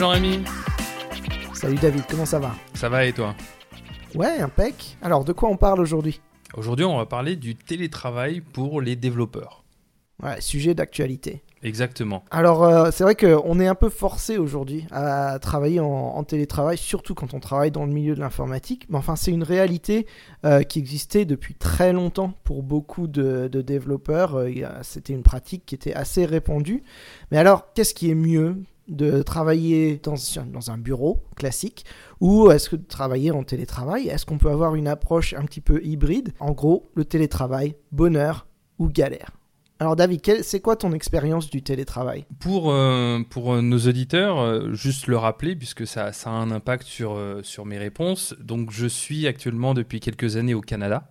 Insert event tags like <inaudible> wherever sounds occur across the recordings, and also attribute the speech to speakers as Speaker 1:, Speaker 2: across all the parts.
Speaker 1: Jean-Rémi.
Speaker 2: Salut David, comment ça va?
Speaker 1: Ça va et toi?
Speaker 2: Ouais, impec. Alors, de quoi on parle aujourd'hui?
Speaker 1: Aujourd'hui, on va parler du télétravail pour les développeurs.
Speaker 2: Ouais, sujet d'actualité.
Speaker 1: Exactement.
Speaker 2: Alors, euh, c'est vrai qu'on est un peu forcé aujourd'hui à travailler en, en télétravail, surtout quand on travaille dans le milieu de l'informatique. Mais enfin, c'est une réalité euh, qui existait depuis très longtemps pour beaucoup de, de développeurs. Euh, C'était une pratique qui était assez répandue. Mais alors, qu'est-ce qui est mieux de travailler dans, dans un bureau classique ou est-ce que de travailler en télétravail? Est-ce qu'on peut avoir une approche un petit peu hybride? En gros, le télétravail, bonheur ou galère. Alors David, c'est quoi ton expérience du télétravail?
Speaker 1: Pour, euh, pour euh, nos auditeurs, euh, juste le rappeler, puisque ça, ça a un impact sur, sur mes réponses. Donc, je suis actuellement depuis quelques années au Canada,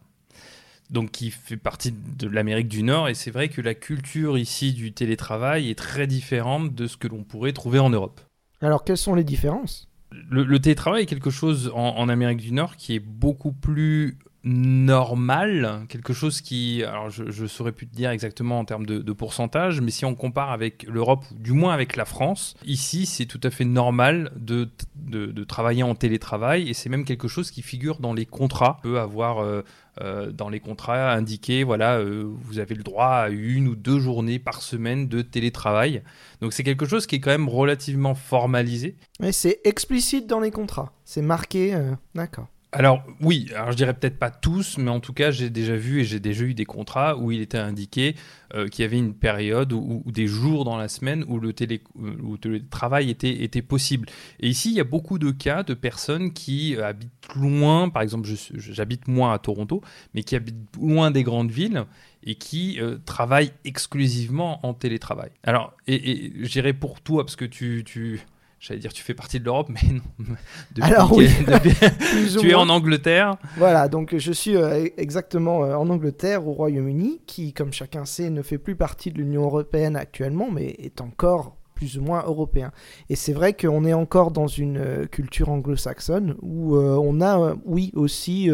Speaker 1: donc qui fait partie de l'Amérique du Nord. Et c'est vrai que la culture ici du télétravail est très différente de ce que l'on pourrait trouver en Europe.
Speaker 2: Alors quelles sont les différences?
Speaker 1: Le, le télétravail est quelque chose en, en Amérique du Nord qui est beaucoup plus normal, quelque chose qui, alors je, je saurais plus te dire exactement en termes de, pourcentage, mais si on compare avec l'Europe, ou du moins avec la France, ici c'est tout à fait normal de, de, travailler en télétravail et c'est même quelque chose qui figure dans les contrats. On peut avoir euh, euh, dans les contrats indiqué, voilà, euh, vous avez le droit à une ou deux journées par semaine de télétravail. Donc c'est quelque chose qui est quand même relativement formalisé.
Speaker 2: Mais c'est explicite dans les contrats, c'est marqué, d'accord.
Speaker 1: Alors oui, alors je dirais peut-être pas tous, mais en tout cas j'ai déjà vu et j'ai déjà eu des contrats où il était indiqué euh, qu'il y avait une période ou, des jours dans la semaine où le, télé, euh, était, possible. Et ici il y a beaucoup de cas de personnes qui euh, habitent loin, par exemple j'habite moi à Toronto, mais qui habitent loin des grandes villes et qui travaillent exclusivement en télétravail. Alors et, et pour toi parce que tu J'allais dire tu fais partie de l'Europe, mais <laughs> non. Depuis
Speaker 2: Alors oui. <laughs>
Speaker 1: depuis- tu es en Angleterre.
Speaker 2: Voilà, donc je suis euh, exactement euh, en Angleterre, au Royaume-Uni, qui, comme chacun sait, ne fait plus partie de l'Union européenne actuellement, mais est encore plus ou moins européen. Et c'est vrai qu'on est encore dans une euh, culture anglo-saxonne où euh, on a, euh, oui, aussi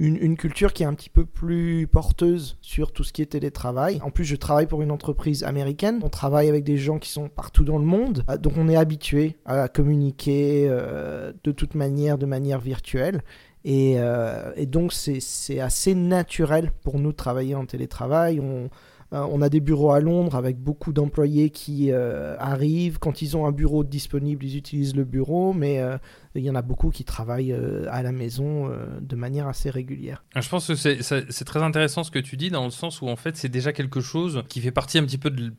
Speaker 2: une, culture qui est un petit peu plus porteuse sur tout ce qui est télétravail. En plus, je travaille pour une entreprise américaine. On travaille avec des gens qui sont partout dans le monde. Euh, Donc on est habitué à communiquer de toute manière, de manière virtuelle. Et, donc, c'est assez naturel pour nous de travailler en télétravail. On, on a des bureaux à Londres avec beaucoup d'employés qui euh, arrivent. Quand ils ont un bureau disponible, ils utilisent le bureau, mais euh, il y en a beaucoup qui travaillent euh, à la maison de manière assez régulière.
Speaker 1: Je pense que c'est- très intéressant ce que tu dis dans le sens où en fait c'est déjà quelque chose qui fait partie un petit peu de,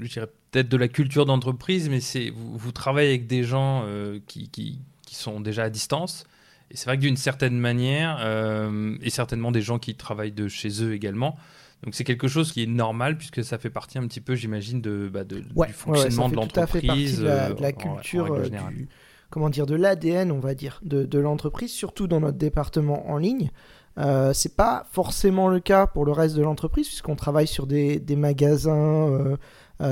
Speaker 1: je dirais peut-être de la culture d'entreprise, mais c'est vous, travaillez avec des gens qui, sont déjà à distance. Et c'est vrai que d'une certaine manière, et certainement des gens qui travaillent de chez eux également, donc c'est quelque chose qui est normal puisque ça fait partie un petit peu, j'imagine, de, bah, de-
Speaker 2: Ouais,
Speaker 1: du fonctionnement de
Speaker 2: fait tout à fait partie
Speaker 1: l'entreprise.
Speaker 2: de la,
Speaker 1: euh,
Speaker 2: de la
Speaker 1: en- en
Speaker 2: culture, euh, du, comment dire, de l'ADN, on va dire, de, de l'entreprise, surtout dans notre département en ligne. Euh, c'est pas forcément le cas pour le reste de l'entreprise, puisqu'on travaille sur des, des magasins. euh,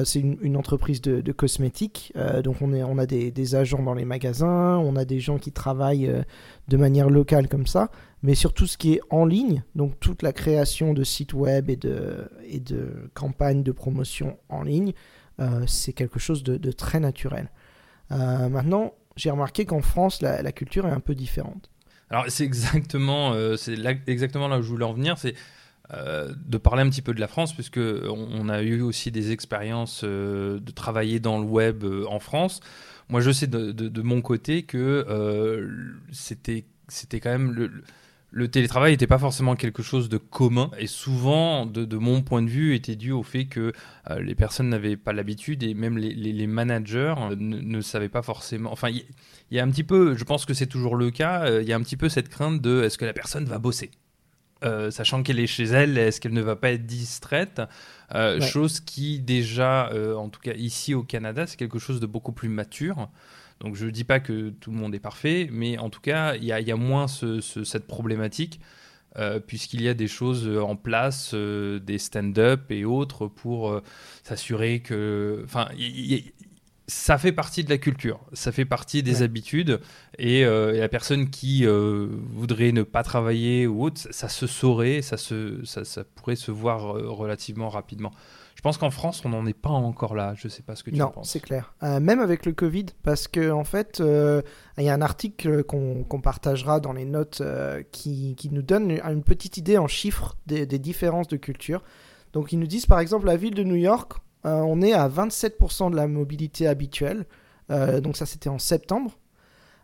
Speaker 2: c'est une, entreprise de, cosmétiques, euh, donc on, a des, agents dans les magasins, on a des gens qui travaillent euh, de manière locale comme ça, mais sur tout ce qui est en ligne, donc toute la création de sites web et de, campagnes de promotion en ligne, euh, c'est quelque chose de, très naturel. Euh, maintenant, j'ai remarqué qu'en France, la, culture est un peu différente.
Speaker 1: Alors c'est exactement, euh, c'est là- exactement là où je voulais en venir, euh, de parler un petit peu de la France, puisque on, a eu aussi des expériences euh, de travailler dans le web euh, en France. Moi, je sais de, mon côté que c'était c'était quand même le, télétravail n'était pas forcément quelque chose de commun et souvent, de, mon point de vue, était dû au fait que les personnes n'avaient pas l'habitude et même les, managers ne, savaient pas forcément. Enfin, il y a un petit peu, je pense que c'est toujours le cas, il y a un petit peu cette crainte de est-ce que la personne va bosser? Euh, sachant qu'elle est chez elle, est-ce qu'elle ne va pas être distraite? Euh,
Speaker 2: Ouais.
Speaker 1: Chose qui déjà, euh, en tout cas ici au Canada, c'est quelque chose de beaucoup plus mature. Donc je ne dis pas que tout le monde est parfait, mais en tout cas, il y a, il y a moins ce- ce- cette problématique, puisqu'il y a des choses en place, des stand-up et autres, pour s'assurer que... Enfin, il- ça fait partie de la culture, ça fait partie des habitudes, et, la personne qui voudrait ne pas travailler ou autre, ça, se saurait, ça, se, ça, ça pourrait se voir relativement rapidement. Je pense qu'en France, on n'en est pas encore là. Je ne sais pas ce que tu
Speaker 2: non,
Speaker 1: en penses.
Speaker 2: Non, c'est clair. Euh, même avec le Covid, parce qu'en en fait, euh, il y a un article qu'on partagera dans les notes euh, qui, qui, nous donne une petite idée en chiffres des, des, différences de culture. Donc, ils nous disent par exemple, la ville de New York, on est à 27% de la mobilité habituelle. donc, ça, c'était en septembre.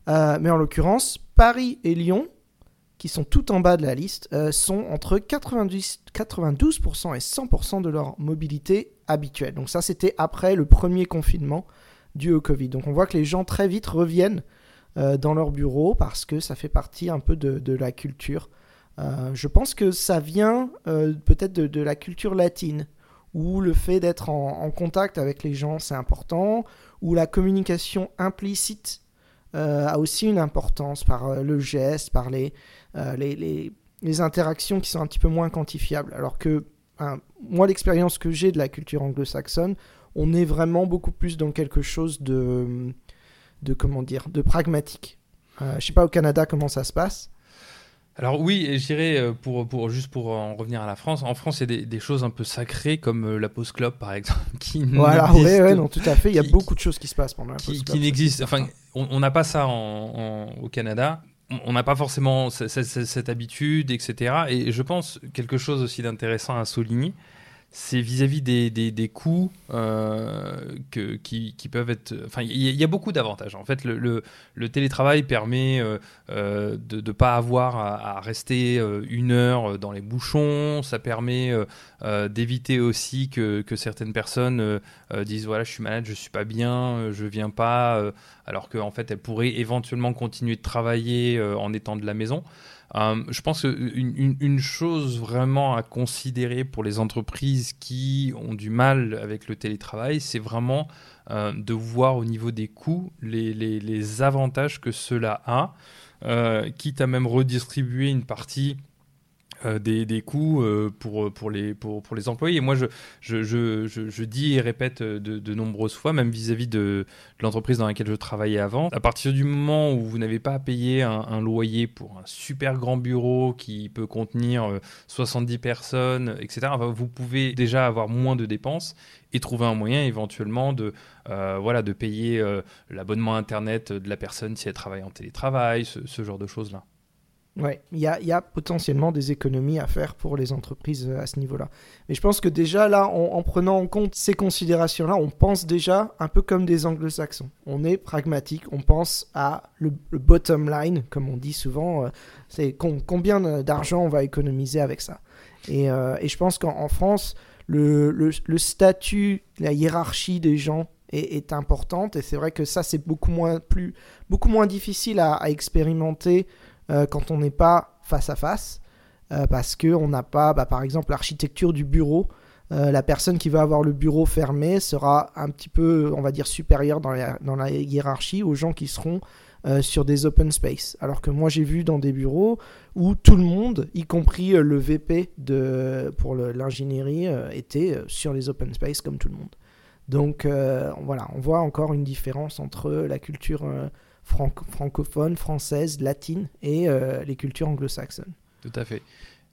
Speaker 2: mais en l'occurrence, Paris et Lyon, qui sont tout en bas de la liste, euh, sont entre 90, 92% et 100% de leur mobilité habituelle. Donc ça, c'était après le premier confinement dû au Covid. Donc on voit que les gens très vite reviennent euh, dans leur bureau parce que ça fait partie un peu de, la culture. Euh, je pense que ça vient peut-être de, la culture latine, où le fait d'être en, contact avec les gens, c'est important, où la communication implicite a aussi une importance par le geste, par les, euh, les, interactions qui sont un petit peu moins quantifiables. Alors que moi, l'expérience que j'ai de la culture anglo-saxonne, on est vraiment beaucoup plus dans quelque chose de, de comment dire, de pragmatique. Euh, je sais pas au Canada comment ça se passe.
Speaker 1: Alors oui, je dirais, euh, pour, pour, juste pour en revenir à la France, en France, il y a des, choses un peu sacrées comme euh, la pause club, par exemple, <laughs> qui
Speaker 2: Voilà, oui, non, tout à fait. Il y a beaucoup de choses qui se passent pendant la
Speaker 1: pause club. Qui n'existent, enfin, on n'a pas ça en, au Canada on n'a pas forcément cette, habitude, etc. Et je pense quelque chose aussi d'intéressant à souligner, c'est vis-à-vis des, coûts euh, qui, peuvent être... Enfin, il y, a beaucoup d'avantages. En fait, le, télétravail permet euh, euh, de ne pas avoir à, rester une heure dans les bouchons. Ça permet d'éviter aussi que, certaines personnes disent, voilà, je suis malade, je suis pas bien, je viens pas, alors qu'en fait, elles pourraient éventuellement continuer de travailler en étant de la maison. Euh, je pense qu'une une, chose vraiment à considérer pour les entreprises qui ont du mal avec le télétravail, c'est vraiment euh, de voir au niveau des coûts les, avantages que cela a, euh, quitte à même redistribuer une partie euh, des, coûts euh, pour, pour, les, pour, pour, les employés. Et moi, je, je, je, je dis et répète de, de nombreuses fois, même vis-à-vis de, l'entreprise dans laquelle je travaillais avant, à partir du moment où vous n'avez pas à payer un, loyer pour un super grand bureau qui peut contenir 70 euh, personnes, etc., vous pouvez déjà avoir moins de dépenses et trouver un moyen éventuellement de, voilà, de payer l'abonnement Internet de la personne si elle travaille en télétravail, ce genre de choses-là.
Speaker 2: Ouais, il y a, potentiellement des économies à faire pour les entreprises euh, à ce niveau-là. Mais je pense que déjà là, en prenant en compte ces considérations-là, on pense déjà un peu comme des anglo-saxons. On est pragmatique, on pense à le, bottom line, comme on dit souvent. Euh, c'est combien d'argent on va économiser avec ça. Et, euh, je pense qu'en France, le, statut, la hiérarchie des gens est, importante. Et c'est vrai que ça, c'est beaucoup moins, plus, beaucoup moins difficile à expérimenter euh, quand on n'est pas face à face, euh, parce qu'on n'a pas, bah, par exemple, l'architecture du bureau. Euh, la personne qui va avoir le bureau fermé sera un petit peu, on va dire, supérieure dans la, hiérarchie aux gens qui seront sur des open space. Alors que moi j'ai vu dans des bureaux où tout le monde, y compris le VP de, pour l'ingénierie, était sur les open space comme tout le monde. Donc voilà, on voit encore une différence entre la culture francophone, française, latine et euh, les cultures anglo-saxonnes.
Speaker 1: Tout à fait.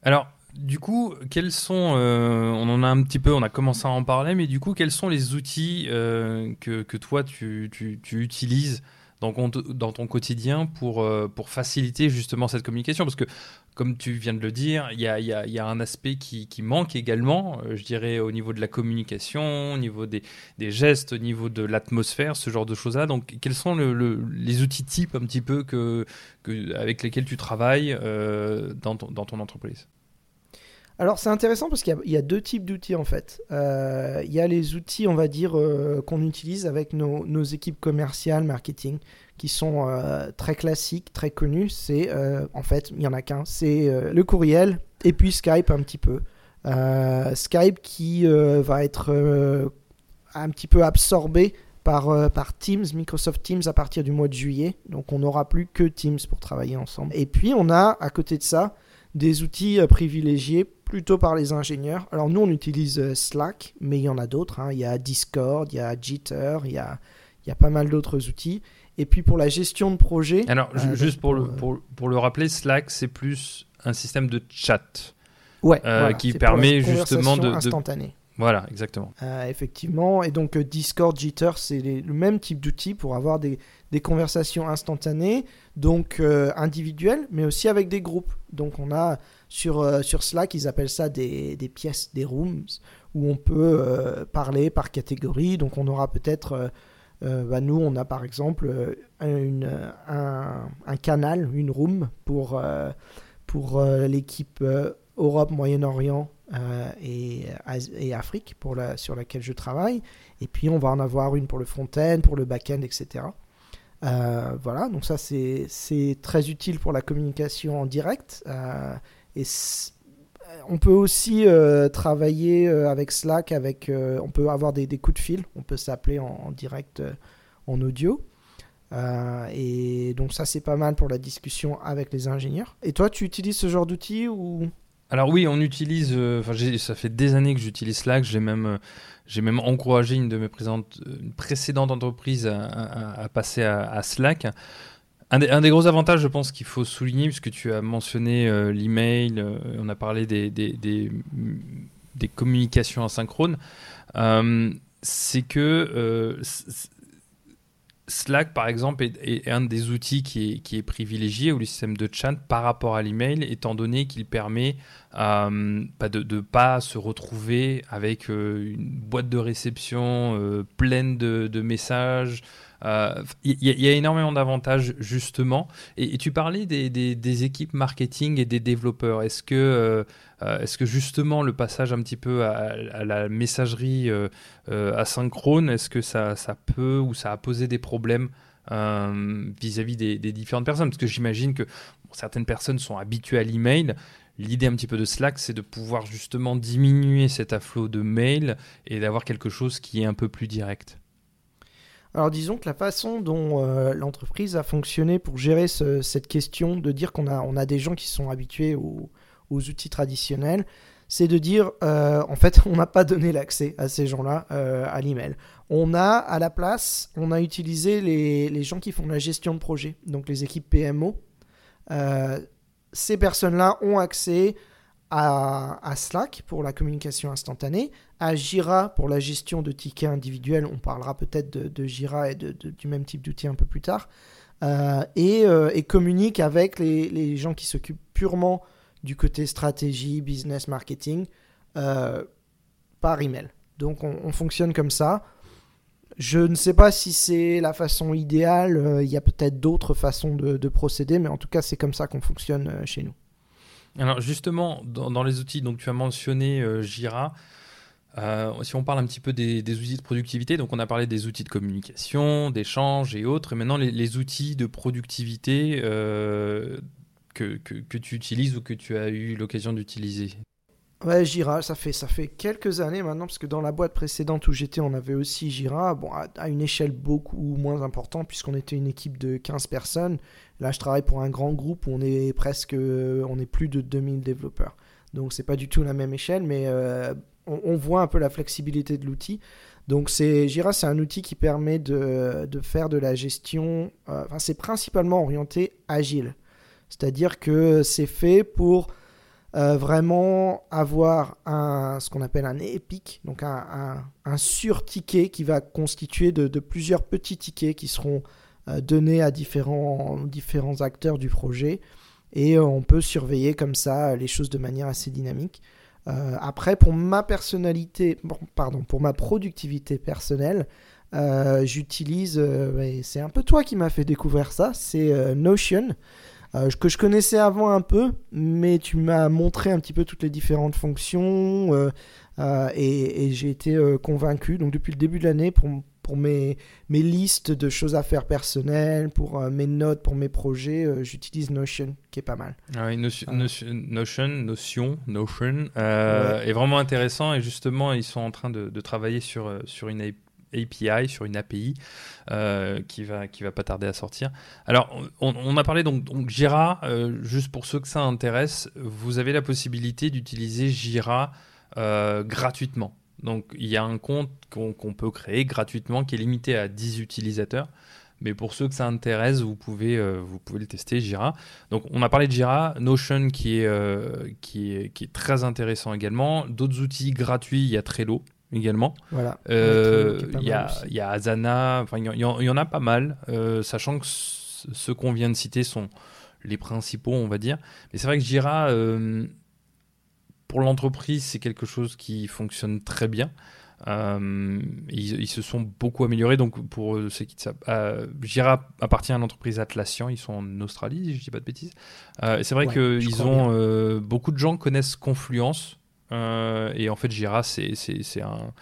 Speaker 1: Alors, du coup, quels sont, euh, on en a un petit peu, on a commencé à en parler, mais du coup, quels sont les outils euh, que, toi tu utilises dans, ton quotidien pour, euh, pour faciliter justement cette communication Parce que, comme tu viens de le dire, il y a, y, a, un aspect qui, qui manque également, euh, je dirais, au niveau de la communication, au niveau des, des gestes, au niveau de l'atmosphère, ce genre de choses-là. Donc, quels sont le, les outils types un petit peu que avec lesquels tu travailles euh, dans, ton, dans ton entreprise?
Speaker 2: Alors c'est intéressant parce qu'il y, a deux types d'outils en fait. Euh, il y a les outils, on va dire, euh, qu'on utilise avec nos, nos, équipes commerciales, marketing, qui sont euh, très classiques, très connus. C'est en fait, il y en a qu'un, c'est le courriel et puis Skype un petit peu. Skype qui va être un petit peu absorbé par, par, Teams, Microsoft Teams à partir du mois de juillet. Donc on n'aura plus que Teams pour travailler ensemble. Et puis on a à côté de ça des outils privilégiés plutôt par les ingénieurs. Alors nous, on utilise euh, Slack, mais il y en a d'autres. Hein. Il y a Discord, il y a Jitter, il y a, Il y a pas mal d'autres outils. Et puis pour la gestion de projet.
Speaker 1: Alors, juste pour, le, pour, pour, le rappeler, Slack, c'est plus un système de chat.
Speaker 2: Ouais,
Speaker 1: qui permet justement de,
Speaker 2: instantanée.
Speaker 1: Voilà, exactement.
Speaker 2: Euh, effectivement. Et donc euh, Discord, Jitter, c'est le même type d'outil pour avoir des, des, conversations instantanées, donc euh, individuelles, mais aussi avec des groupes. Donc on a sur, sur Slack, ils appellent ça des, des, pièces, des rooms, où on peut parler par catégorie. Donc on aura peut-être, bah, nous, on a par exemple un, un, canal, une room pour, pour l'équipe Europe, Moyen-Orient euh, et, et, Afrique pour la, sur laquelle je travaille. Et puis on va en avoir une pour le front-end, pour le back-end, etc. Euh, voilà, donc ça c'est très utile pour la communication en direct. Euh, et on peut aussi travailler avec Slack, avec, on peut avoir des, coups de fil, on peut s'appeler en, direct en audio. et donc ça c'est pas mal pour la discussion avec les ingénieurs. Et toi tu utilises ce genre d'outils ou?
Speaker 1: Alors oui, on utilise. Euh, enfin, ça fait des années que j'utilise Slack. J'ai même, euh, j'ai même encouragé une de mes précédentes, une précédente entreprise à, passer à, Slack. Un des, gros avantages, je pense, qu'il faut souligner, puisque tu as mentionné euh, l'email, on a parlé des, communications asynchrones, c'est que Slack, par exemple, est, un des outils qui est, privilégié ou le système de chat par rapport à l'email, étant donné qu'il permet euh, de ne pas se retrouver avec euh, une boîte de réception euh, pleine de, messages. Il y, a énormément d'avantages, justement. Et, tu parlais des, équipes marketing et des développeurs. Est-ce que euh, est-ce que justement le passage un petit peu à, la messagerie euh, euh, asynchrone, est-ce que ça, peut ou ça a posé des problèmes vis-à-vis des, différentes personnes? Parce que j'imagine que certaines personnes sont habituées à l'email. L'idée un petit peu de Slack, c'est de pouvoir justement diminuer cet afflot de mails et d'avoir quelque chose qui est un peu plus direct.
Speaker 2: Alors disons que la façon dont l'entreprise a fonctionné pour gérer cette question de dire qu'on a, a des gens qui sont habitués au, aux outils traditionnels, c'est de dire, euh, en fait, <laughs> on n'a pas donné l'accès à ces gens-là euh, à l'email. On a, à la place, on a utilisé les, gens qui font la gestion de projet, donc les équipes PMO. Euh, ces personnes-là ont accès à, Slack pour la communication instantanée, à Jira pour la gestion de tickets individuels, on parlera peut-être de, Jira et de, du même type d'outil un peu plus tard, et, et, communique avec les, les gens qui s'occupent purement du côté stratégie, business, marketing, euh, par email. Donc on, fonctionne comme ça. Je ne sais pas si c'est la façon idéale, euh, il y a peut-être d'autres façons de, procéder, mais en tout cas c'est comme ça qu'on fonctionne euh, chez nous.
Speaker 1: Alors justement, dans, les outils, donc tu as mentionné Jira. si on parle un petit peu des, outils de productivité, donc on a parlé des outils de communication, d'échange et autres, et maintenant les outils de productivité que, tu utilises ou que tu as eu l'occasion d'utiliser
Speaker 2: Ouais, Jira, ça fait, ça fait quelques années maintenant, parce que dans la boîte précédente où j'étais, on avait aussi Jira, bon, à, une échelle beaucoup moins importante, puisqu'on était une équipe de 15 personnes. Là, je travaille pour un grand groupe où on est presque, on est plus de 2000 développeurs. Donc, c'est pas du tout la même échelle, mais euh, on, voit un peu la flexibilité de l'outil. Donc, c'est, Jira, c'est un outil qui permet de, de faire de la gestion, euh, enfin, c'est principalement orienté agile. C'est-à-dire que c'est fait pour euh, vraiment avoir ce qu'on appelle un épique, donc un, un, sur-ticket qui va constituer de, plusieurs petits tickets qui seront euh, donnés à différents, différents acteurs du projet. Et euh, on peut surveiller comme ça les choses de manière assez dynamique. après, pour ma personnalité, pardon, pour ma productivité personnelle, j'utilise, c'est un peu toi qui m'as fait découvrir ça, c'est Notion. Euh, que je connaissais avant un peu, mais tu m'as montré un petit peu toutes les différentes fonctions euh, euh, et, j'ai été convaincu. Donc depuis le début de l'année, pour, pour mes, mes listes de choses à faire personnelles, pour mes notes, pour mes projets, j'utilise Notion, qui est pas mal.
Speaker 1: Ah oui, Notion, Notion, Notion, Notion est vraiment intéressant et justement, ils sont en train de, de travailler sur, sur une API, sur une API euh, qui va va pas tarder à sortir. Alors, on, a parlé donc, Jira, euh, juste pour ceux que ça intéresse, vous avez la possibilité d'utiliser Jira euh, gratuitement. Donc il y a un compte qu'on peut créer gratuitement qui est limité à 10 utilisateurs. Mais pour ceux que ça intéresse, vous pouvez, le tester, Jira. Donc, on a parlé de Jira, Notion qui est, qui est, qui est très intéressant également. D'autres outils gratuits, il y a Trello également.
Speaker 2: Voilà.
Speaker 1: Euh, il y, a, y, a Asana, enfin, il y, y, en a pas mal, sachant que ceux qu'on vient de citer sont les principaux, on va dire. Mais c'est vrai que Jira, pour l'entreprise, c'est quelque chose qui fonctionne très bien. Euh, ils, se sont beaucoup améliorés. Donc, pour ceux qui savent, euh, Jira appartient à l'entreprise Atlassian. Ils sont en Australie, si je dis pas de bêtises. Euh, c'est vrai que qu'ils ont euh, beaucoup de gens connaissent Confluence. Et en fait, Jira, c'est un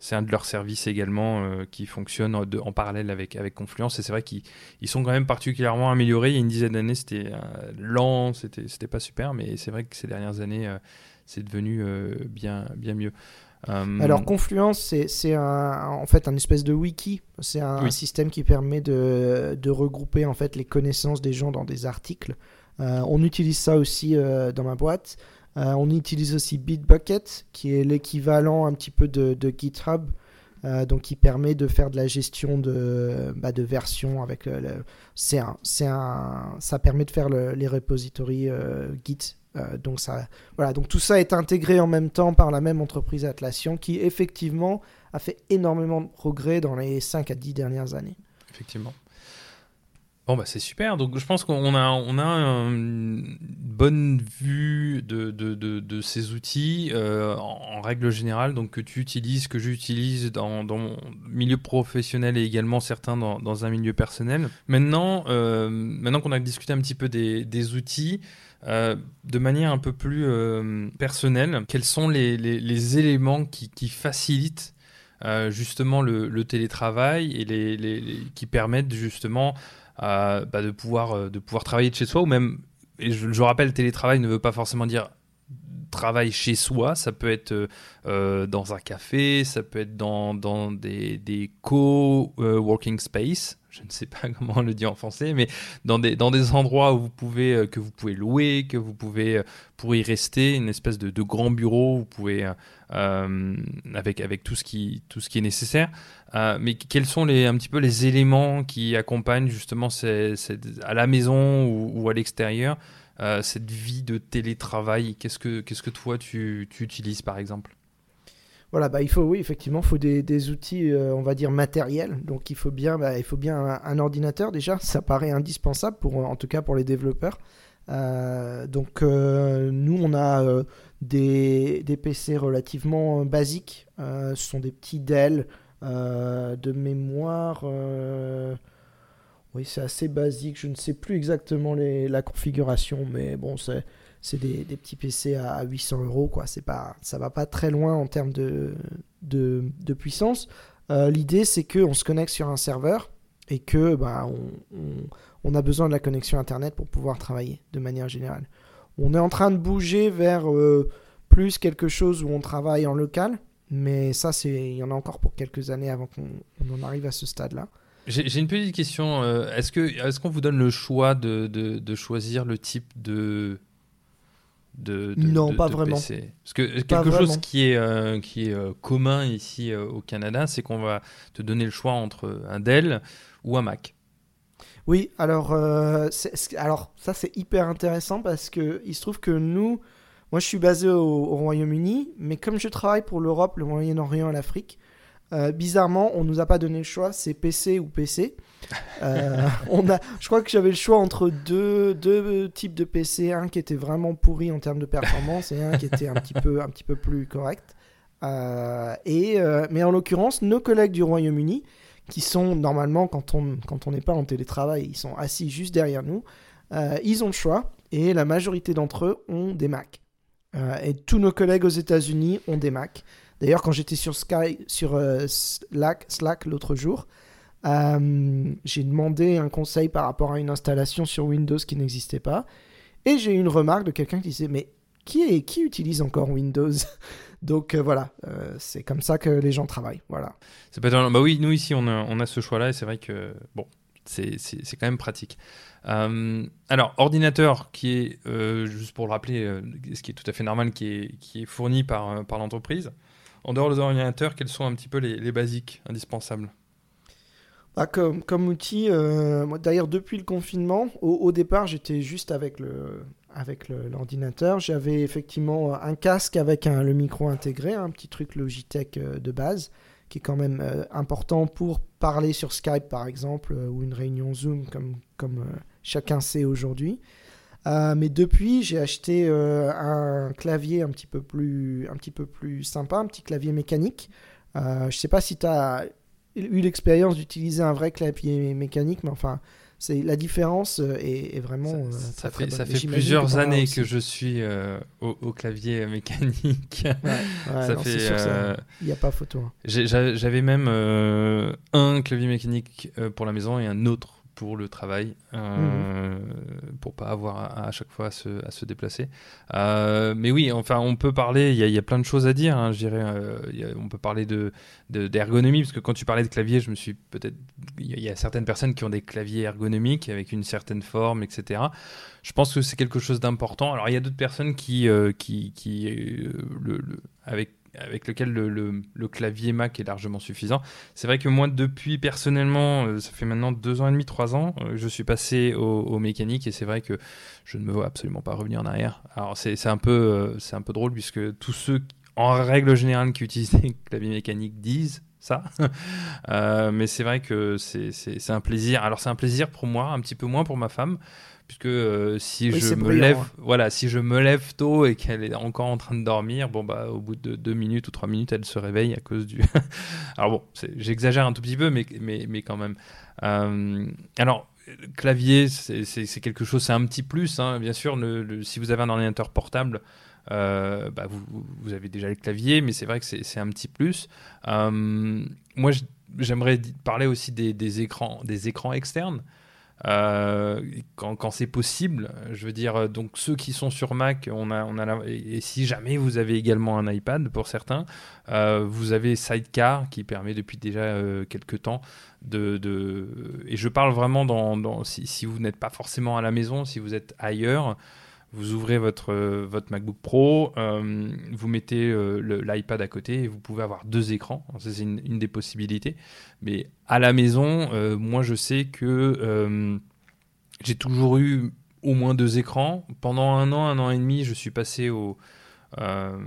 Speaker 1: c'est un de leurs services également qui fonctionne en parallèle avec, avec Confluence. Et c'est vrai qu'ils sont quand même particulièrement améliorés. Il y a une dizaine d'années, c'était lent, c'était pas super, mais c'est vrai que ces dernières années, c'est devenu bien, bien mieux.
Speaker 2: Euh, Alors Confluence, c'est en fait un espèce de wiki. C'est un, système qui permet de, de, regrouper en fait les connaissances des gens dans des articles. Euh, on utilise ça aussi euh, dans ma boîte. On utilise aussi Bitbucket, qui est l'équivalent un petit peu de, GitHub. donc qui permet de faire de la gestion de, bah, versions avec le, c'est un, ça permet de faire les repositories Git euh, donc, ça, voilà, donc tout ça est intégré en même temps par la même entreprise Atlassian qui effectivement a fait énormément de progrès dans les 5 à 10 dernières années.
Speaker 1: Effectivement. Bon, bah, c'est super. Donc, je pense qu'on a, on a une bonne vue de, de, de, ces outils euh, en, règle générale, donc que tu utilises, que j'utilise dans, dans, mon milieu professionnel et également certains dans, dans un milieu personnel. Maintenant, euh, maintenant qu'on a discuté un petit peu des, des outils, euh, de manière un peu plus euh, personnelle, quels sont les, les, éléments qui, qui facilitent euh, justement le, télétravail et les, les, qui permettent justement bah, de, pouvoir, de pouvoir travailler de chez soi ou même, et je, rappelle, télétravail ne veut pas forcément dire travail chez soi, ça peut être dans un café, ça peut être dans, dans des, des co-working space, je ne sais pas <laughs> comment on le dit en français, mais dans des, dans des endroits où vous pouvez, euh, que vous pouvez louer, que vous pouvez, euh, pour y rester, une espèce de, de grand bureau, vous pouvez, euh, avec, avec tout, ce qui, tout ce qui est nécessaire. mais quels sont les, un petit peu les éléments qui accompagnent justement à la maison ou, à l'extérieur cette vie de télétravail? Qu'est-ce que, que toi tu, tu utilises par exemple?
Speaker 2: Voilà, bah, il faut, oui, effectivement, il faut des, outils, euh, on va dire, matériels. Donc, il faut bien, bah, il faut bien un, ordinateur, déjà. Ça paraît indispensable, pour, en tout cas pour les développeurs. Euh, donc, euh, nous, on a des, des, PC relativement basiques. ce sont des petits Dell de mémoire. oui, c'est assez basique. Je ne sais plus exactement la configuration, mais bon, c'est c'est des, petits PC à 800 euros, quoi. C'est pas, ça va pas très loin en termes de, de, puissance. Euh, l'idée, c'est qu'on se connecte sur un serveur et que bah, on, a besoin de la connexion Internet pour pouvoir travailler de manière générale. On est en train de bouger vers euh, plus quelque chose où on travaille en local, mais ça, il y en a encore pour quelques années avant qu'on en arrive à ce stade-là.
Speaker 1: J'ai une petite question. Euh, est-ce qu'on vous donne le choix de, de, choisir le type de de,
Speaker 2: non, pas vraiment.
Speaker 1: Parce que quelque chose qui est, euh, qui est euh, commun ici euh, au Canada, c'est qu'on va te donner le choix entre un Dell ou un Mac.
Speaker 2: Oui, alors, alors ça c'est hyper intéressant parce que il se trouve que nous, moi je suis basé au Royaume-Uni, mais comme je travaille pour l'Europe, le Moyen-Orient et l'Afrique, bizarrement, on nous a pas donné le choix, c'est PC ou PC. Euh, <laughs> on a, je crois que j'avais le choix entre deux, deux types de PC, un qui était vraiment pourri en termes de performance et un qui était un petit peu, un petit peu plus correct. Euh, et, mais en l'occurrence, nos collègues du Royaume-Uni, qui sont normalement, quand on quand on n'est pas en télétravail, ils sont assis juste derrière nous, ils ont le choix et la majorité d'entre eux ont des Macs. et tous nos collègues aux États-Unis ont des Macs. D'ailleurs, quand j'étais sur, Sky, sur euh, Slack, Slack l'autre jour, euh, j'ai demandé un conseil par rapport à une installation sur Windows qui n'existait pas. Et j'ai eu une remarque de quelqu'un qui disait Mais qui, est, qui utilise encore Windows <laughs> Donc euh, voilà, c'est comme ça que les gens travaillent. Voilà.
Speaker 1: C'est pas bah oui, nous ici on a, on a ce choix-là et c'est vrai que bon, c'est quand même pratique. alors, ordinateur qui est, juste pour le rappeler, ce qui est tout à fait normal, qui est, qui est fourni par, par l'entreprise En dehors des ordinateurs, quels sont un petit peu les, basiques indispensables?
Speaker 2: Bah, comme, outil, d'ailleurs depuis le confinement, au, départ j'étais juste avec le avec l'ordinateur. J'avais effectivement un casque avec le micro intégré, un petit truc Logitech de base qui est quand même euh, important pour parler sur Skype par exemple euh, ou une réunion Zoom comme, euh, chacun sait aujourd'hui. mais depuis, j'ai acheté un clavier un petit, peu plus, un petit peu plus sympa, un petit clavier mécanique. je ne sais pas si tu as eu l'expérience d'utiliser un vrai clavier mécanique, mais enfin, c'est la différence euh, est, vraiment.
Speaker 1: Ça, euh, fait, ça fait plusieurs années que je suis euh, au, clavier <laughs> mécanique.
Speaker 2: ça fait. Il n'y a pas photo. Hein.
Speaker 1: J'avais même un clavier mécanique pour la maison et un autre pour le travail, euh, mmh. pour pas avoir à, chaque fois à se, à se déplacer. Euh, mais oui, enfin, on peut parler, il y, y, a plein de choses à dire, hein, je dirais. Euh, on peut parler de, d'ergonomie, parce que quand tu parlais de clavier, je me suis peut-être. Il y, a certaines personnes qui ont des claviers ergonomiques avec une certaine forme, etc. Je pense que c'est quelque chose d'important. Alors, il y a d'autres personnes qui, euh, qui, qui le, avec avec lequel le, clavier Mac est largement suffisant. C'est vrai que moi, depuis personnellement, euh, ça fait maintenant deux ans et demi, trois ans, euh, je suis passé au, mécanique et c'est vrai que je ne me vois absolument pas revenir en arrière. Alors c'est un, peu, euh, un peu drôle puisque tous ceux, en règle générale, qui utilisent <laughs> des claviers mécaniques disent ça. <laughs> mais c'est vrai que c'est un plaisir. Alors c'est un plaisir pour moi, un petit peu moins pour ma femme puisque euh, si je me lève, hein. voilà, si je me lève tôt et qu'elle est encore en train de dormir, bon bah au bout de deux minutes ou trois minutes, elle se réveille à cause du. <laughs> alors bon, j'exagère un tout petit peu, mais mais, mais quand même. Euh, alors clavier, c'est quelque chose, c'est un petit plus, hein. bien sûr. si vous avez un ordinateur portable. Euh, bah, vous, avez déjà le clavier, mais c'est vrai que c'est un petit plus. moi, j'aimerais parler aussi des, écrans, des écrans externes. Euh, quand, c'est possible. Je veux dire, euh, donc ceux qui sont sur Mac, on a, on a et, si jamais vous avez également un iPad pour certains, euh, vous avez Sidecar qui permet depuis déjà quelques temps de, Et je parle vraiment dans, si, vous n'êtes pas forcément à la maison, si vous êtes ailleurs vous ouvrez votre, euh, votre MacBook Pro, euh, vous mettez euh, l'iPad à côté et vous pouvez avoir deux écrans. C'est une, des possibilités. Mais à la maison, moi je sais que j'ai toujours eu au moins deux écrans. Pendant un an, un an et demi, je suis passé au... comment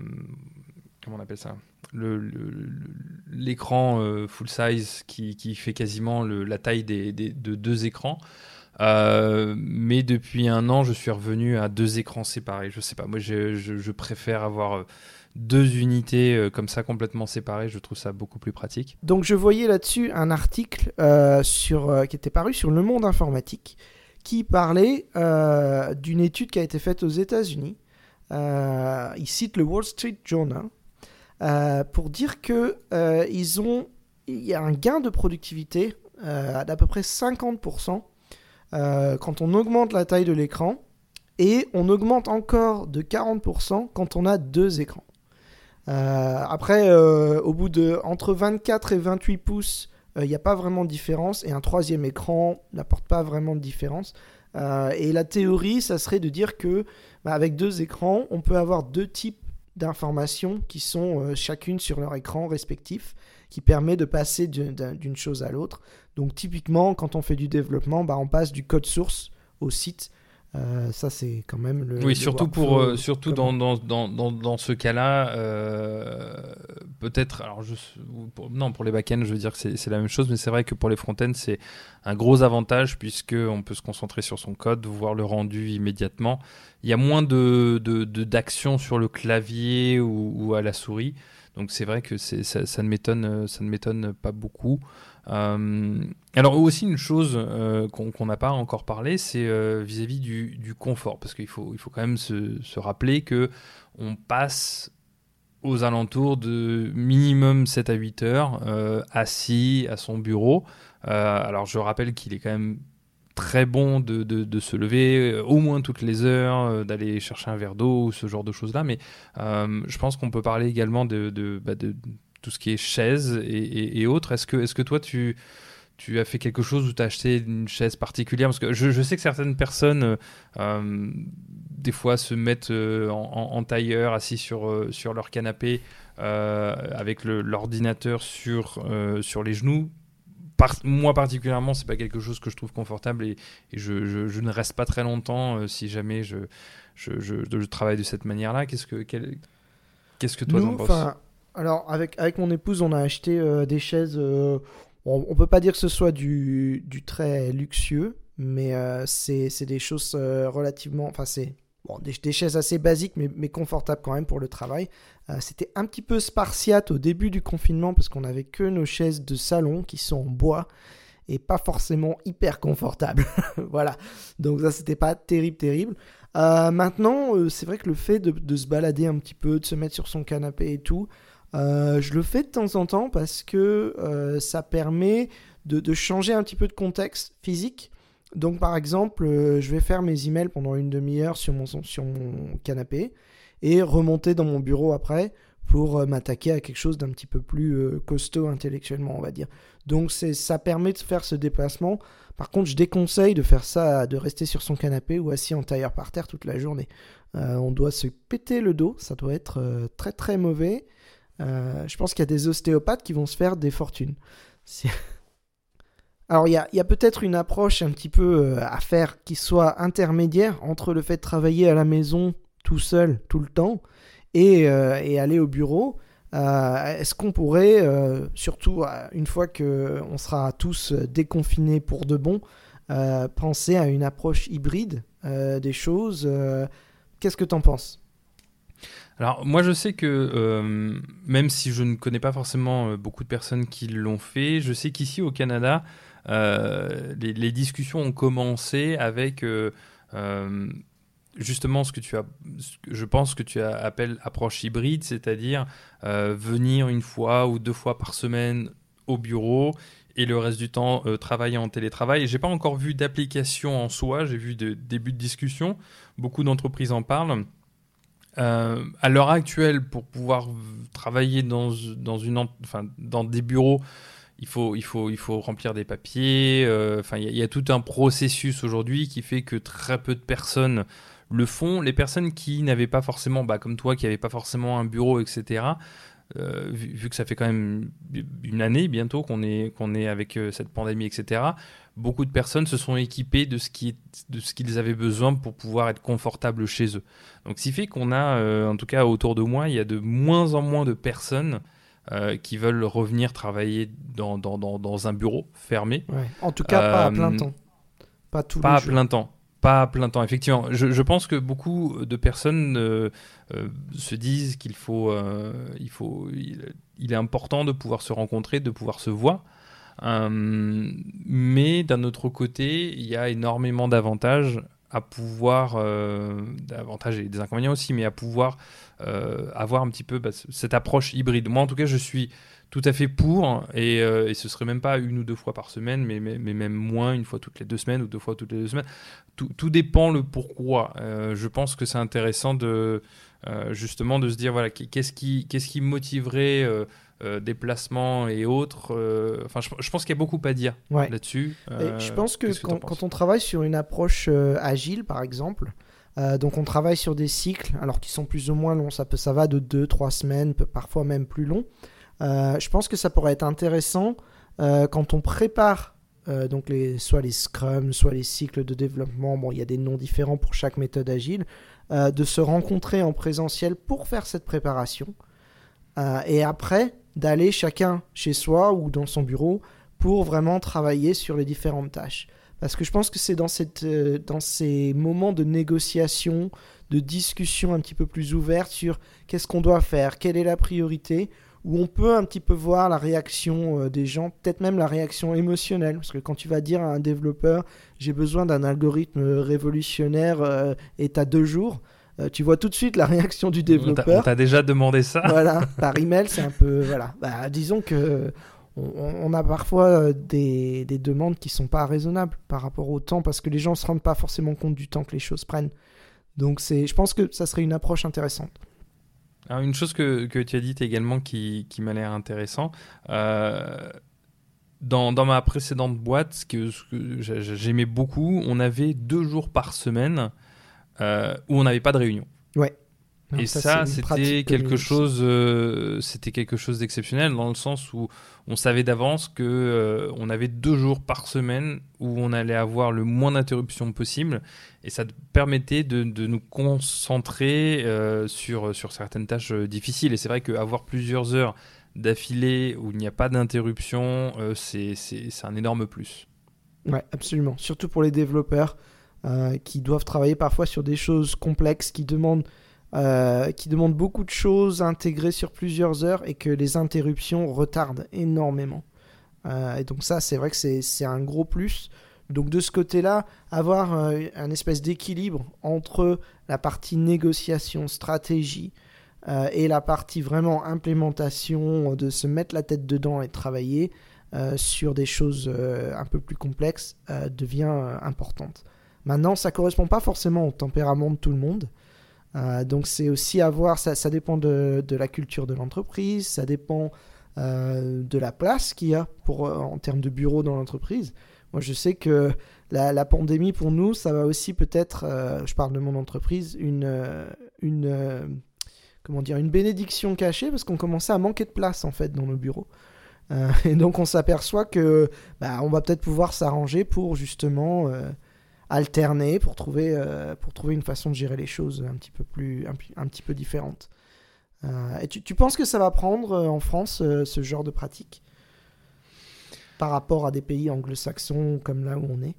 Speaker 1: on appelle ça? L'écran full size qui, qui, fait quasiment la taille de deux écrans. Euh, mais depuis un an, je suis revenu à deux écrans séparés. Je sais pas, moi je, préfère avoir euh, deux unités euh, comme ça complètement séparées. Je trouve ça beaucoup plus pratique.
Speaker 2: Donc je voyais là-dessus un article sur, qui était paru sur Le Monde Informatique qui parlait d'une étude qui a été faite aux États-Unis. il cite le Wall Street Journal pour dire que ils ont il y a un gain de productivité d'à peu près 50% euh, quand on augmente la taille de l'écran, et on augmente encore de 40% quand on a deux écrans. Euh, après, euh, au bout de entre 24 et 28 pouces, il n'y a pas vraiment de différence, et un troisième écran n'apporte pas vraiment de différence. et la théorie, ça serait de dire que bah, avec deux écrans, on peut avoir deux types d'informations qui sont chacune sur leur écran respectif, qui permet de passer d'une chose à l'autre. Donc typiquement, quand on fait du développement, bah, on passe du code source au site. Euh, ça, c'est quand même le.
Speaker 1: Oui, surtout, pour, euh, surtout dans, dans, dans, dans, ce cas-là, euh, peut-être. Alors, je, non, pour les back-ends, je veux dire que c'est la même chose, mais c'est vrai que pour les front-ends, c'est un gros avantage puisqu'on peut se concentrer sur son code, voir le rendu immédiatement. Il y a moins de d'action sur le clavier ou, ou, à la souris. Donc, c'est vrai que ça, ça ne m'étonne pas beaucoup. Euh, alors aussi une chose euh, qu'on n'a pas encore parlé, c'est euh, vis-à-vis du, confort, parce qu'il faut, il faut quand même se, rappeler que on passe aux alentours de minimum 7 à 8 heures assis à son bureau. alors je rappelle qu'il est quand même très bon de, de, se lever au moins toutes les heures, d'aller chercher un verre d'eau ou ce genre de choses-là, mais je pense qu'on peut parler également de, de, bah, tout ce qui est chaises et, autres. Est-ce que, est que toi, tu, tu as fait quelque chose où tu as acheté une chaise particulière? Parce que je, sais que certaines personnes, euh, des fois, se mettent euh, en, tailleur, assis sur, euh, sur leur canapé, avec l'ordinateur sur, sur les genoux, moi particulièrement, c'est pas quelque chose que je trouve confortable et, je, ne reste pas très longtemps si jamais je, je, travaille de cette manière-là. Qu'est-ce que qu'est-ce que toi t'en penses?
Speaker 2: Alors avec avec mon épouse, on a acheté des chaises. on, on, peut pas dire que ce soit du, du très luxueux, mais euh, c'est des choses euh, relativement. Enfin, c'est bon, des, chaises assez basiques, mais, confortables quand même pour le travail. Euh, c'était un petit peu spartiate au début du confinement parce qu'on avait que nos chaises de salon qui sont en bois et pas forcément hyper confortables. <laughs> voilà. Donc, ça, c'était pas terrible, terrible. maintenant, c'est vrai que le fait de, se balader un petit peu, de se mettre sur son canapé et tout, je le fais de temps en temps parce que ça permet de, changer un petit peu de contexte physique. Donc par exemple, euh, je vais faire mes emails pendant une demi-heure sur mon, canapé et remonter dans mon bureau après pour euh, m'attaquer à quelque chose d'un petit peu plus euh, costaud intellectuellement, on va dire. Donc ça permet de faire ce déplacement. Par contre, je déconseille de faire ça, de rester sur son canapé ou assis en tailleur par terre toute la journée. on doit se péter le dos, ça doit être très très mauvais. je pense qu'il y a des ostéopathes qui vont se faire des fortunes. <laughs> Alors il y a, peut-être une approche un petit peu euh, à faire qui soit intermédiaire entre le fait de travailler à la maison tout seul tout le temps et, euh, aller au bureau. Euh, est-ce qu'on pourrait, surtout une fois qu'on sera tous déconfinés pour de bon, penser à une approche hybride des choses Qu'est-ce que tu en penses?
Speaker 1: Alors moi je sais que même si je ne connais pas forcément beaucoup de personnes qui l'ont fait, je sais qu'ici au Canada, euh, les, discussions ont commencé avec euh, euh, justement ce que tu as, je pense que tu appelles approche hybride, c'est-à-dire venir une fois ou deux fois par semaine au bureau et le reste du temps travailler en télétravail. J'ai pas encore vu d'application en soi, j'ai vu de début de discussion. Beaucoup d'entreprises en parlent. à l'heure actuelle, pour pouvoir travailler dans, une, enfin, dans des bureaux, il faut, il faut, il faut remplir des papiers. Euh, enfin, il y, a tout un processus aujourd'hui qui fait que très peu de personnes le font. Les personnes qui n'avaient pas forcément, bah, comme toi, qui n'avaient pas forcément un bureau, etc. Euh, vu, que ça fait quand même une année bientôt qu'on est, est avec euh, cette pandémie, etc., beaucoup de personnes se sont équipées de ce, qui de ce qu'ils avaient besoin pour pouvoir être confortables chez eux. Donc, ce qui fait qu'on a, en tout cas autour de moi, il y a de moins en moins de personnes euh, qui veulent revenir travailler dans, dans, dans, un bureau fermé.
Speaker 2: En tout cas, pas à plein euh, temps.
Speaker 1: Pas tous pas à plein temps. Pas à plein temps, effectivement. Je, je pense que beaucoup de personnes euh, se disent qu'il faut, il faut, il, est important de pouvoir se rencontrer, de pouvoir se voir. mais d'un autre côté, il y a énormément d'avantages à pouvoir, euh, d'avantages et des inconvénients aussi, mais à pouvoir euh, avoir un petit peu bah, cette approche hybride. Moi, en tout cas, je suis tout à fait pour, et, euh, ce serait même pas une ou deux fois par semaine, mais, mais, même moins, une fois toutes les deux semaines ou deux fois toutes les deux semaines. Tout, tout dépend le pourquoi. je pense que c'est intéressant de justement de se dire voilà qu'est-ce qui qu'est-ce qui motiverait euh, déplacements et autres. Euh, enfin, je, pense qu'il y a beaucoup à dire là-dessus.
Speaker 2: je pense que, quand, on travaille sur une approche euh, agile, par exemple, donc on travaille sur des cycles, alors qui sont plus ou moins longs, ça, peut, ça va de 2-3 semaines, parfois même plus long. je pense que ça pourrait être intéressant quand on prépare donc les, soit les scrums, soit les cycles de développement, bon, il y a des noms différents pour chaque méthode agile, de se rencontrer en présentiel pour faire cette préparation. et après, d'aller chacun chez soi ou dans son bureau pour vraiment travailler sur les différentes tâches. Parce que je pense que c'est dans, cette, euh, dans ces moments de négociation, de discussion un petit peu plus ouverte sur qu'est-ce qu'on doit faire, quelle est la priorité, où on peut un petit peu voir la réaction euh, des gens, peut-être même la réaction émotionnelle. Parce que quand tu vas dire à un développeur, j'ai besoin d'un algorithme révolutionnaire euh, et tu as deux jours, euh, tu vois tout de suite la réaction du développeur.
Speaker 1: On t'a déjà demandé ça
Speaker 2: Voilà, <laughs> par email, c'est un peu. Voilà. Bah, disons que. On, a parfois euh, des, des, demandes qui sont pas raisonnables par rapport au temps parce que les gens se rendent pas forcément compte du temps que les choses prennent. Donc c'est, je pense que ça serait une approche intéressante.
Speaker 1: Alors une chose que, que tu as dite également qui, qui m'a l'air intéressant, euh, dans, dans, ma précédente boîte, ce que, ce que j'aimais beaucoup, on avait deux jours par semaine euh, où on n'avait pas de réunion.
Speaker 2: Ouais.
Speaker 1: et ça, c'était quelque chose, euh, c'était quelque chose d'exceptionnel dans le sens où on savait d'avance que euh, on avait deux jours par semaine où on allait avoir le moins d'interruptions possible, et ça permettait de, nous concentrer euh, sur sur certaines tâches difficiles. Et c'est vrai qu'avoir plusieurs heures d'affilée où il n'y a pas d'interruption, c'est un énorme plus.
Speaker 2: Ouais, absolument. Surtout pour les développeurs qui doivent travailler parfois sur des choses complexes qui demandent euh, qui demande beaucoup de choses intégrées sur plusieurs heures et que les interruptions retardent énormément. Euh, et donc ça, c'est vrai que c'est un gros plus. Donc de ce côté-là, avoir euh, un espèce d'équilibre entre la partie négociation, stratégie et la partie vraiment implémentation, de se mettre la tête dedans et travailler sur des choses un peu plus complexes devient importante. Maintenant, ça correspond pas forcément au tempérament de tout le monde. Euh, donc c'est aussi à voir, ça, dépend de, la culture de l'entreprise, ça dépend euh, de la place qu'il y a pour, euh, en termes de bureau dans l'entreprise. Moi je sais que la, la, pandémie pour nous, ça va aussi peut-être, je parle de mon entreprise, une, une, comment dire, une bénédiction cachée parce qu'on commençait à manquer de place en fait dans nos bureaux. <laughs> et donc on s'aperçoit que bah, on va peut-être pouvoir s'arranger pour justement alterner pour trouver, euh, pour trouver une façon de gérer les choses un petit peu, plus, un, petit peu différente. Euh, et tu, tu, penses que ça va prendre euh, en France ce genre de pratique par rapport à des pays anglo-saxons comme là où on est?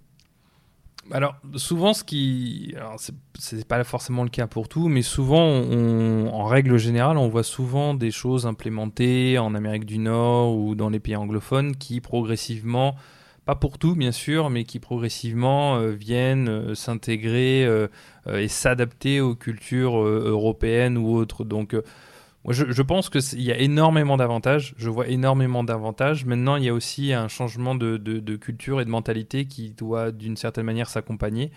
Speaker 1: Alors souvent ce qui, alors c'est pas forcément le cas pour tout, mais souvent on, en règle générale on voit souvent des choses implémentées en Amérique du Nord ou dans les pays anglophones qui progressivement pas pour tout bien sûr, mais qui progressivement euh, viennent euh, s'intégrer euh, et s'adapter aux cultures européennes ou autres. Donc moi, je, pense qu'il y a énormément d'avantages. Je vois énormément d'avantages. Maintenant, il y a aussi un changement de, culture et de mentalité qui doit, d'une certaine manière, s'accompagner.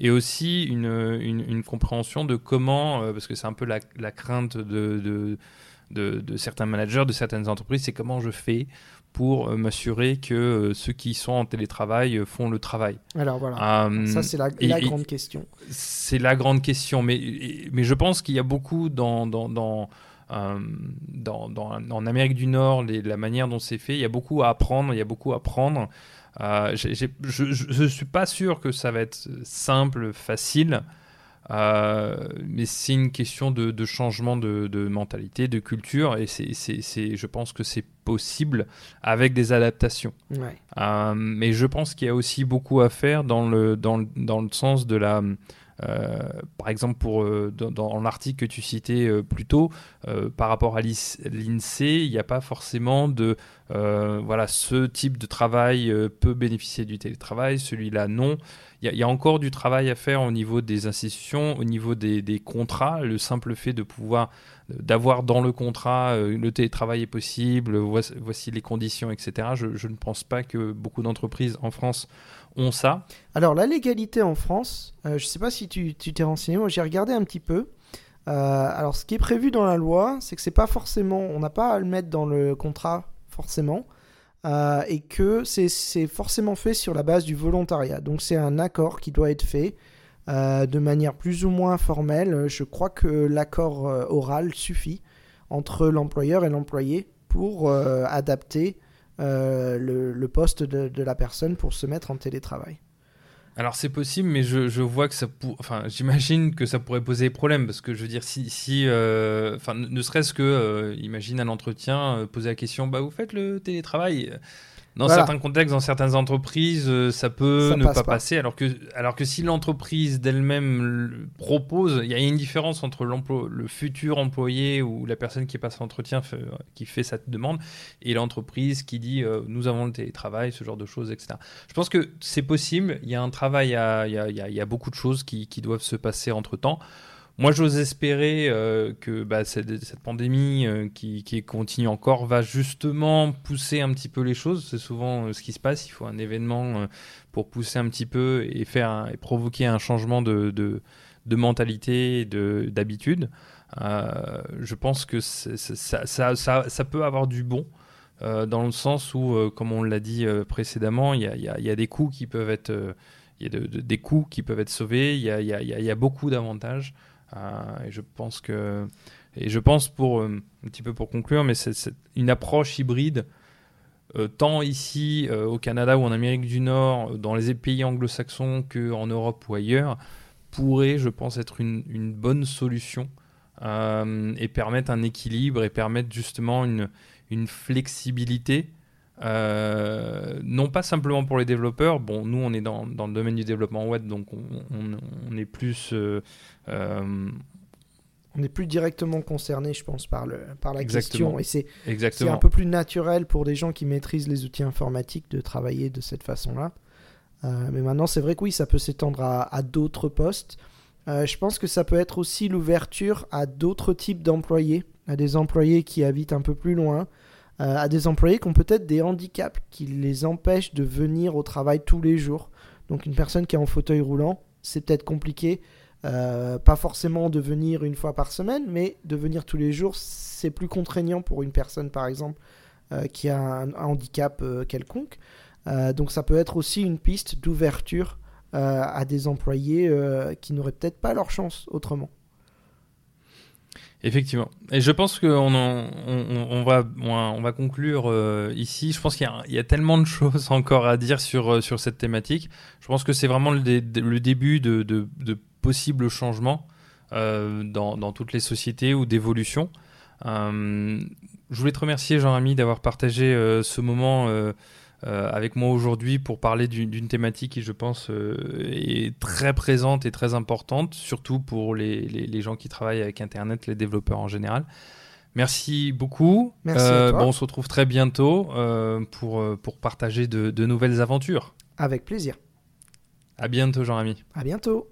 Speaker 1: Et aussi une, compréhension de comment, parce que c'est un peu la, crainte de, certains managers, de certaines entreprises, c'est comment je fais pour euh, m'assurer que euh, ceux qui sont en télétravail euh, font le travail.
Speaker 2: Alors voilà, ça c'est la, grande question.
Speaker 1: C'est la grande question, mais, mais je pense qu'il y a beaucoup dans, dans, dans en Amérique du Nord, la manière dont c'est fait, il y a beaucoup à apprendre, il y a beaucoup à prendre. je ne suis pas sûr que ça va être simple, facile. Euh, mais c'est une question de, changement de, mentalité, de culture, et c'est, je pense que c'est possible avec des adaptations. Euh, mais je pense qu'il y a aussi beaucoup à faire dans le, dans, dans le sens de la... Euh, par exemple, pour, dans, l'article que tu citais plus tôt, par rapport à l'INSEE, il n'y a pas forcément de voilà, ce type de travail peut bénéficier du télétravail, celui-là non il y, a encore du travail à faire au niveau des institutions, au niveau des, contrats. Le simple fait de pouvoir, d'avoir dans le contrat euh, le télétravail est possible, voici, les conditions, etc. Je, ne pense pas que beaucoup d'entreprises en France ont ça.
Speaker 2: Alors la légalité en France, euh, je ne sais pas si tu t'es renseigné, moi j'ai regardé un petit peu. Euh, alors ce qui est prévu dans la loi, c'est que c'est pas forcément, on n'a pas à le mettre dans le contrat forcément. Euh, et que c'est forcément fait sur la base du volontariat. Donc c'est un accord qui doit être fait euh, de manière plus ou moins formelle. Je crois que l'accord euh, oral suffit entre l'employeur et l'employé pour adapter le, poste de, la personne pour se mettre en télétravail.
Speaker 1: Alors c'est possible, mais je, vois que ça pour... enfin j'imagine que ça pourrait poser problème parce que je veux dire si, si euh, enfin ne serait-ce que euh, imagine un entretien euh, poser la question bah vous faites le télétravail? Dans certains contextes, dans certaines entreprises, euh, ça peut ne pas, passer. Alors que, alors que si l'entreprise d'elle-même propose, il y a une différence entre le futur employé ou la personne qui passe l'entretien, qui fait cette demande, et l'entreprise qui dit euh, nous avons le télétravail, ce genre de choses, etc. Je pense que c'est possible. Il y a un travail, il y a, il y a, beaucoup de choses qui, qui doivent se passer entre temps. Moi, j'ose espérer euh, que bah, cette, pandémie euh, qui, continue encore va justement pousser un petit peu les choses. C'est souvent euh, ce qui se passe. Il faut un événement pour pousser un petit peu et faire et provoquer un changement de, de, de mentalité, d'habitude. je pense que ça, ça, ça, peut avoir du bon. dans le sens où, comme on l'a dit précédemment, il y a, y a, des coûts qui peuvent être, il des coûts qui peuvent être sauvés. Il y y a beaucoup d'avantages. Et je pense que et je pense pour un petit peu pour conclure, mais c'est une approche hybride tant ici au Canada ou en Amérique du Nord, dans les pays anglo-saxons qu'en Europe ou ailleurs, pourrait, je pense, être une, bonne solution et permettre un équilibre et permettre justement une flexibilité euh, non pas simplement pour les développeurs. Bon, nous, on est dans, dans le domaine du développement web, donc on, on, est plus. Euh, euh,
Speaker 2: on est plus directement concerné, je pense, par, le, par la question. Et c'est
Speaker 1: un
Speaker 2: peu plus naturel pour des gens qui maîtrisent les outils informatiques de travailler de cette façon-là. mais maintenant, c'est vrai que oui, ça peut s'étendre à, à d'autres postes. je pense que ça peut être aussi l'ouverture à d'autres types d'employés, à des employés qui habitent un peu plus loin, à des employés qui ont peut-être des handicaps qui les empêchent de venir au travail tous les jours. Donc une personne qui est en fauteuil roulant, c'est peut-être compliqué. Euh, pas forcément de venir une fois par semaine, mais de venir tous les jours, c'est plus contraignant pour une personne, par exemple, euh, qui a un, handicap quelconque. donc ça peut être aussi une piste d'ouverture à des employés qui n'auraient peut-être pas leur chance autrement.
Speaker 1: Effectivement. Et je pense qu'on on, on, va, on va conclure euh, ici. Je pense qu'il y, a tellement de <laughs> choses encore à dire sur, euh, sur cette thématique. Je pense que c'est vraiment le, début de, possibles changements euh, dans, toutes les sociétés ou d'évolution. Je voulais te remercier, Jean-Ami, d'avoir partagé ce moment euh, avec moi aujourd'hui pour parler d'une thématique qui, je pense, euh, est très présente et très importante, surtout pour les, les, gens qui travaillent avec Internet, les développeurs en général. Merci beaucoup.
Speaker 2: Merci euh,
Speaker 1: bon, on se retrouve très bientôt pour, pour partager de, de nouvelles aventures.
Speaker 2: Avec plaisir.
Speaker 1: À bientôt, Jean-Ami.
Speaker 2: À bientôt.